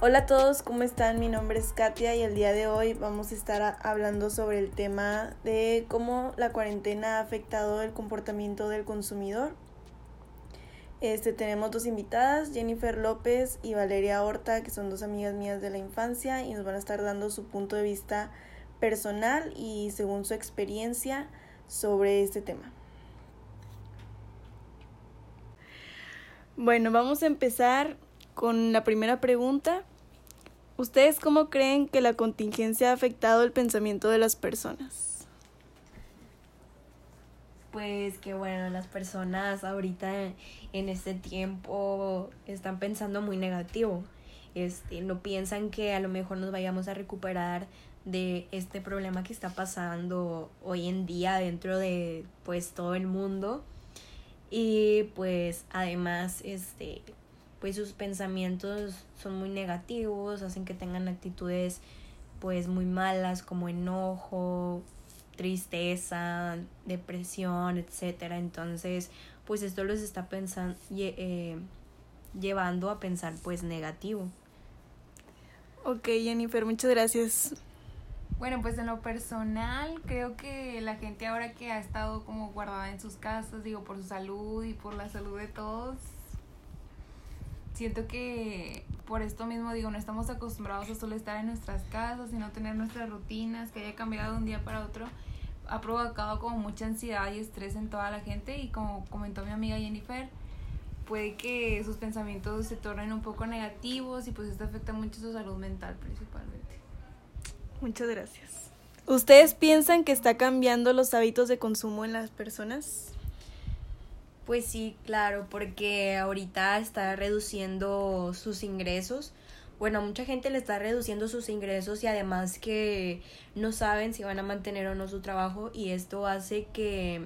Hola a todos, ¿cómo están? Mi nombre es Katia y el día de hoy vamos a estar hablando sobre el tema de cómo la cuarentena ha afectado el comportamiento del consumidor. Este, tenemos dos invitadas, Jennifer López y Valeria Horta, que son dos amigas mías de la infancia y nos van a estar dando su punto de vista personal y según su experiencia sobre este tema. Bueno, vamos a empezar con la primera pregunta. ¿Ustedes cómo creen que la contingencia ha afectado el pensamiento de las personas? Pues que bueno, las personas ahorita en este tiempo están pensando muy negativo. Este, no piensan que a lo mejor nos vayamos a recuperar de este problema que está pasando hoy en día dentro de pues todo el mundo y pues además este pues sus pensamientos son muy negativos, hacen que tengan actitudes pues muy malas como enojo, tristeza, depresión, etcétera. Entonces, pues esto los está pensando eh, llevando a pensar pues negativo. Ok, Jennifer, muchas gracias. Bueno, pues en lo personal, creo que la gente ahora que ha estado como guardada en sus casas, digo, por su salud y por la salud de todos, siento que por esto mismo digo, no estamos acostumbrados a solo estar en nuestras casas y no tener nuestras rutinas, que haya cambiado de un día para otro, ha provocado como mucha ansiedad y estrés en toda la gente y como comentó mi amiga Jennifer, puede que sus pensamientos se tornen un poco negativos y pues esto afecta mucho su salud mental principalmente. Muchas gracias. ¿Ustedes piensan que está cambiando los hábitos de consumo en las personas? Pues sí, claro, porque ahorita está reduciendo sus ingresos. Bueno, mucha gente le está reduciendo sus ingresos y además que no saben si van a mantener o no su trabajo y esto hace que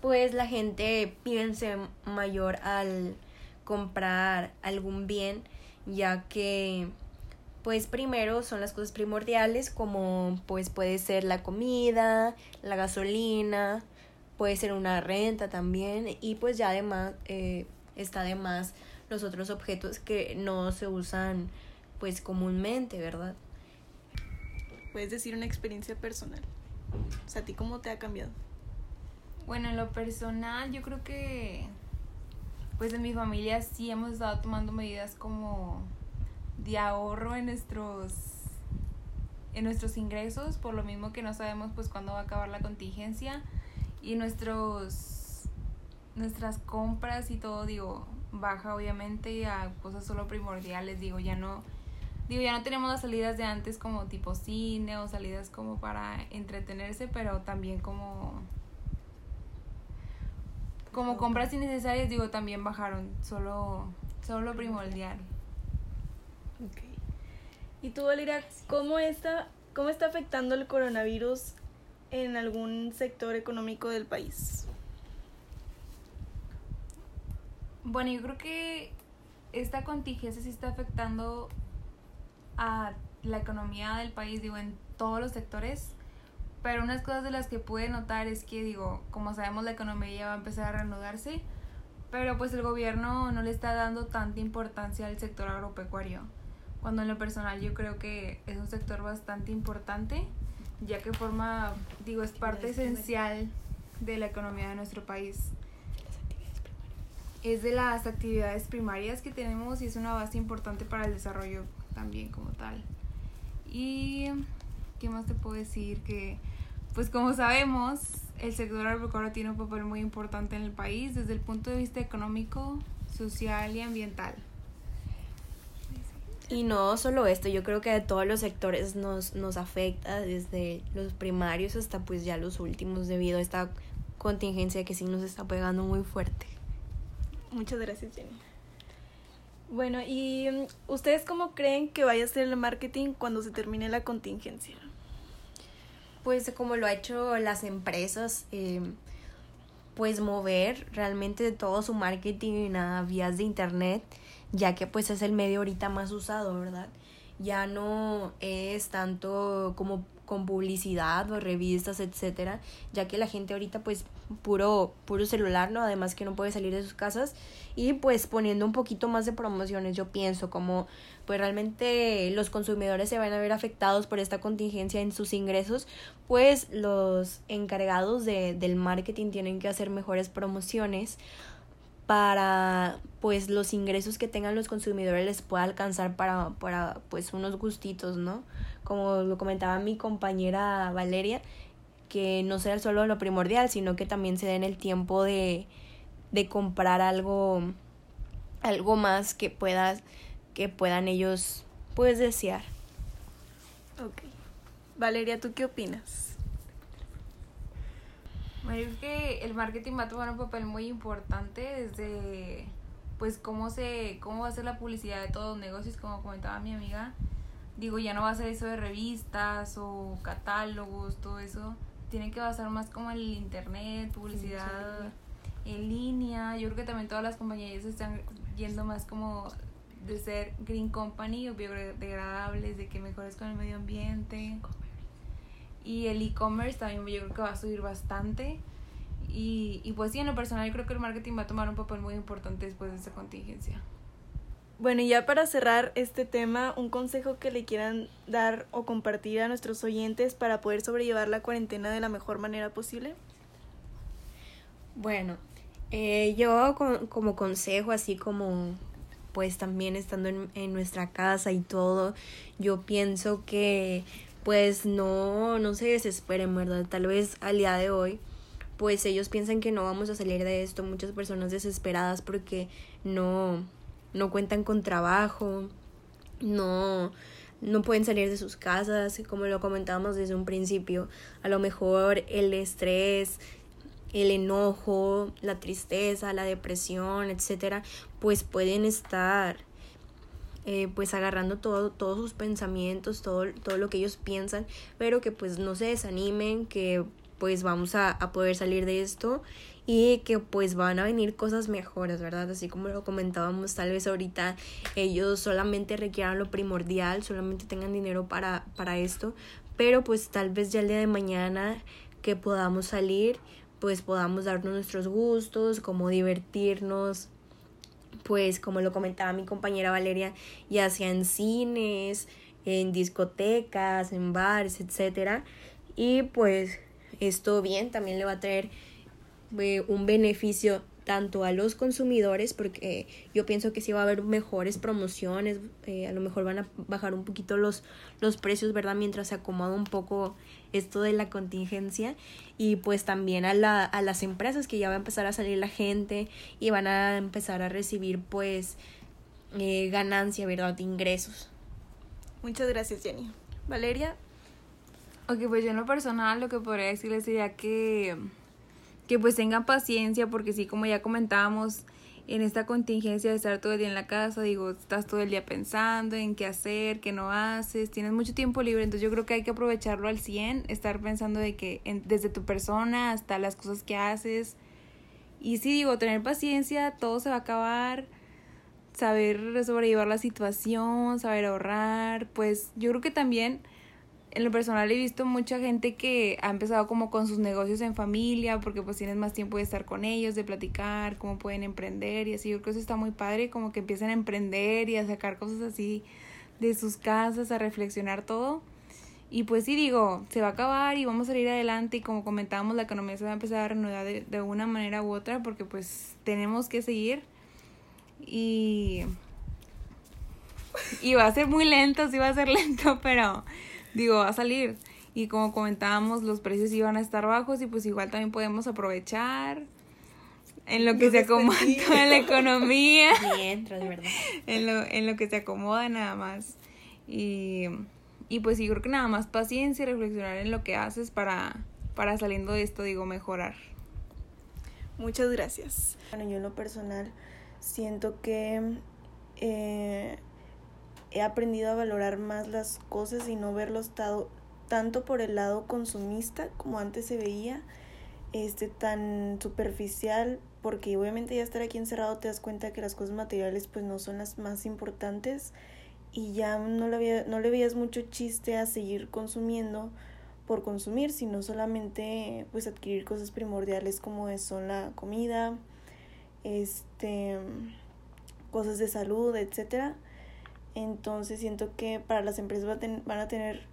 pues la gente piense mayor al comprar algún bien ya que pues primero son las cosas primordiales como pues puede ser la comida, la gasolina, puede ser una renta también y pues ya además eh, está además los otros objetos que no se usan pues comúnmente, ¿verdad? Puedes decir una experiencia personal. O sea, ¿a ti cómo te ha cambiado? Bueno, en lo personal yo creo que pues en mi familia sí hemos estado tomando medidas como de ahorro en nuestros en nuestros ingresos, por lo mismo que no sabemos pues cuándo va a acabar la contingencia y nuestros nuestras compras y todo digo baja obviamente a cosas solo primordiales digo ya no digo ya no tenemos las salidas de antes como tipo cine o salidas como para entretenerse pero también como como compras innecesarias digo también bajaron solo solo primordial okay. y tú Valeria cómo está cómo está afectando el coronavirus en algún sector económico del país? Bueno, yo creo que esta contingencia sí está afectando a la economía del país, digo, en todos los sectores. Pero unas cosas de las que pude notar es que, digo, como sabemos, la economía ya va a empezar a reanudarse, pero pues el gobierno no le está dando tanta importancia al sector agropecuario. Cuando en lo personal yo creo que es un sector bastante importante ya que forma, digo, es parte esencial de la economía de nuestro país. Es de las actividades primarias que tenemos y es una base importante para el desarrollo también como tal. Y, ¿qué más te puedo decir? Que, pues como sabemos, el sector agropecuario tiene un papel muy importante en el país desde el punto de vista económico, social y ambiental. Y no solo esto, yo creo que de todos los sectores nos, nos afecta, desde los primarios hasta pues ya los últimos, debido a esta contingencia que sí nos está pegando muy fuerte. Muchas gracias, Jenny. Bueno, ¿y mm, ustedes cómo creen que vaya a ser el marketing cuando se termine la contingencia? Pues como lo ha hecho las empresas, eh, pues mover realmente todo su marketing a vías de internet ya que pues es el medio ahorita más usado, ¿verdad? Ya no es tanto como, con publicidad o revistas, etcétera, ya que la gente ahorita pues puro puro celular, ¿no? Además que no puede salir de sus casas y pues poniendo un poquito más de promociones, yo pienso como pues realmente los consumidores se van a ver afectados por esta contingencia en sus ingresos, pues los encargados de, del marketing tienen que hacer mejores promociones para pues los ingresos que tengan los consumidores les pueda alcanzar para, para pues unos gustitos, ¿no? Como lo comentaba mi compañera Valeria, que no sea solo lo primordial, sino que también se den el tiempo de, de comprar algo, algo más que puedas, que puedan ellos pues desear. Ok. Valeria, ¿tú qué opinas? Bueno, es que el marketing va a tomar un papel muy importante desde pues cómo se cómo va a ser la publicidad de todos los negocios, como comentaba mi amiga. Digo, ya no va a ser eso de revistas o catálogos, todo eso. Tiene que basar más como en el internet, publicidad en línea. Yo creo que también todas las compañías están yendo más como de ser green company o biodegradables, de que mejores con el medio ambiente. Y el e-commerce también yo creo que va a subir bastante. Y, y pues sí, en lo personal yo creo que el marketing va a tomar un papel muy importante después de esta contingencia. Bueno, y ya para cerrar este tema, un consejo que le quieran dar o compartir a nuestros oyentes para poder sobrellevar la cuarentena de la mejor manera posible. Bueno, eh, yo como consejo, así como pues también estando en, en nuestra casa y todo, yo pienso que pues no, no se desesperen, ¿verdad? Tal vez al día de hoy, pues ellos piensan que no vamos a salir de esto, muchas personas desesperadas porque no, no cuentan con trabajo, no, no pueden salir de sus casas, como lo comentábamos desde un principio, a lo mejor el estrés, el enojo, la tristeza, la depresión, etcétera, pues pueden estar eh, pues agarrando todo, todos sus pensamientos, todo, todo lo que ellos piensan, pero que pues no se desanimen, que pues vamos a, a poder salir de esto y que pues van a venir cosas mejores, ¿verdad? Así como lo comentábamos, tal vez ahorita ellos solamente requieran lo primordial, solamente tengan dinero para, para esto, pero pues tal vez ya el día de mañana que podamos salir, pues podamos darnos nuestros gustos, como divertirnos, pues como lo comentaba mi compañera Valeria, ya sea en cines, en discotecas, en bares, etcétera. Y pues esto bien también le va a traer eh, un beneficio tanto a los consumidores, porque yo pienso que sí va a haber mejores promociones, eh, a lo mejor van a bajar un poquito los, los precios, ¿verdad? Mientras se acomoda un poco esto de la contingencia y pues también a, la, a las empresas que ya va a empezar a salir la gente y van a empezar a recibir pues eh, ganancia, ¿verdad? De ingresos. Muchas gracias, Jenny. Valeria. Ok, pues yo en lo personal lo que podría decirles sería que que pues tengan paciencia porque sí, como ya comentábamos, en esta contingencia de estar todo el día en la casa, digo, estás todo el día pensando en qué hacer, qué no haces, tienes mucho tiempo libre, entonces yo creo que hay que aprovecharlo al 100, estar pensando de que desde tu persona hasta las cosas que haces. Y sí, digo, tener paciencia, todo se va a acabar, saber sobrellevar la situación, saber ahorrar, pues yo creo que también en lo personal he visto mucha gente que ha empezado como con sus negocios en familia, porque pues tienes más tiempo de estar con ellos, de platicar, cómo pueden emprender y así. Yo creo que eso está muy padre, como que empiezan a emprender y a sacar cosas así de sus casas, a reflexionar todo. Y pues sí digo, se va a acabar y vamos a salir adelante y como comentábamos, la economía se va a empezar a reanudar de, de una manera u otra porque pues tenemos que seguir y... Y va a ser muy lento, sí va a ser lento, pero digo, va a salir. Y como comentábamos, los precios iban a estar bajos y pues igual también podemos aprovechar en lo que se acomoda en la economía. Mientras, ¿verdad? En lo, en lo que se acomoda nada más. Y, y pues sí, creo que nada más paciencia y reflexionar en lo que haces para, para saliendo de esto, digo, mejorar. Muchas gracias. Bueno, yo en lo personal siento que eh, he aprendido a valorar más las cosas y no verlos tanto por el lado consumista como antes se veía, este tan superficial, porque obviamente ya estar aquí encerrado te das cuenta que las cosas materiales pues no son las más importantes y ya no le, había, no le veías mucho chiste a seguir consumiendo por consumir, sino solamente pues adquirir cosas primordiales como son la comida, este cosas de salud, etcétera. Entonces siento que para las empresas van a tener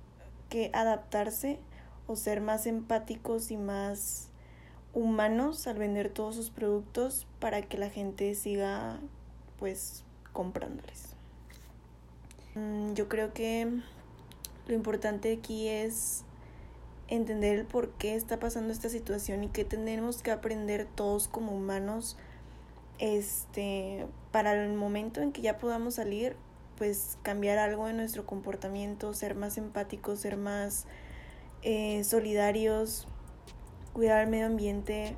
que adaptarse o ser más empáticos y más humanos al vender todos sus productos para que la gente siga pues comprándoles. Mm, yo creo que lo importante aquí es entender el por qué está pasando esta situación y que tenemos que aprender todos como humanos este para el momento en que ya podamos salir pues cambiar algo en nuestro comportamiento ser más empáticos ser más eh, solidarios cuidar el medio ambiente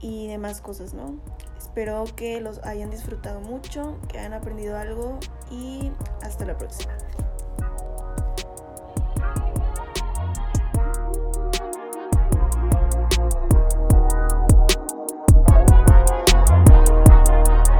y demás cosas no espero que los hayan disfrutado mucho que hayan aprendido algo y hasta la próxima